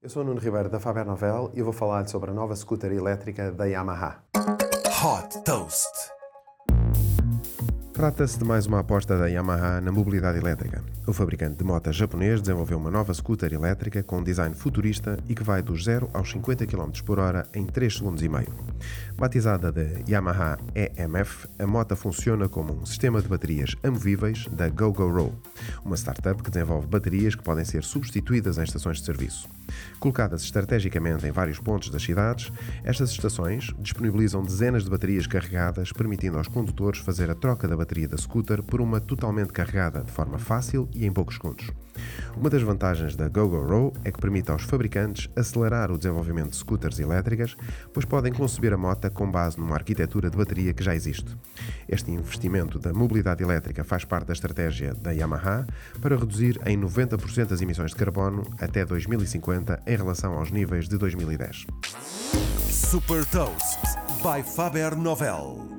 Eu sou o Nuno Ribeiro da Faber Novel e eu vou falar sobre a nova scooter elétrica da Yamaha. Hot Toast. Trata-se de mais uma aposta da Yamaha na mobilidade elétrica. O fabricante de motas japonês desenvolveu uma nova scooter elétrica com um design futurista e que vai dos 0 aos 50 km por hora em 3 segundos e meio. Batizada de Yamaha EMF, a moto funciona como um sistema de baterias amovíveis da GoGoRo, uma startup que desenvolve baterias que podem ser substituídas em estações de serviço. Colocadas estrategicamente em vários pontos das cidades, estas estações disponibilizam dezenas de baterias carregadas, permitindo aos condutores fazer a troca da bateria da scooter por uma totalmente carregada de forma fácil e em poucos segundos. Uma das vantagens da GoGoRo é que permite aos fabricantes acelerar o desenvolvimento de scooters elétricas, pois podem conceber a moto com base numa arquitetura de bateria que já existe. Este investimento da mobilidade elétrica faz parte da estratégia da Yamaha para reduzir em 90% as emissões de carbono até 2050 em relação aos níveis de 2010. Super Toast by Faber Novel.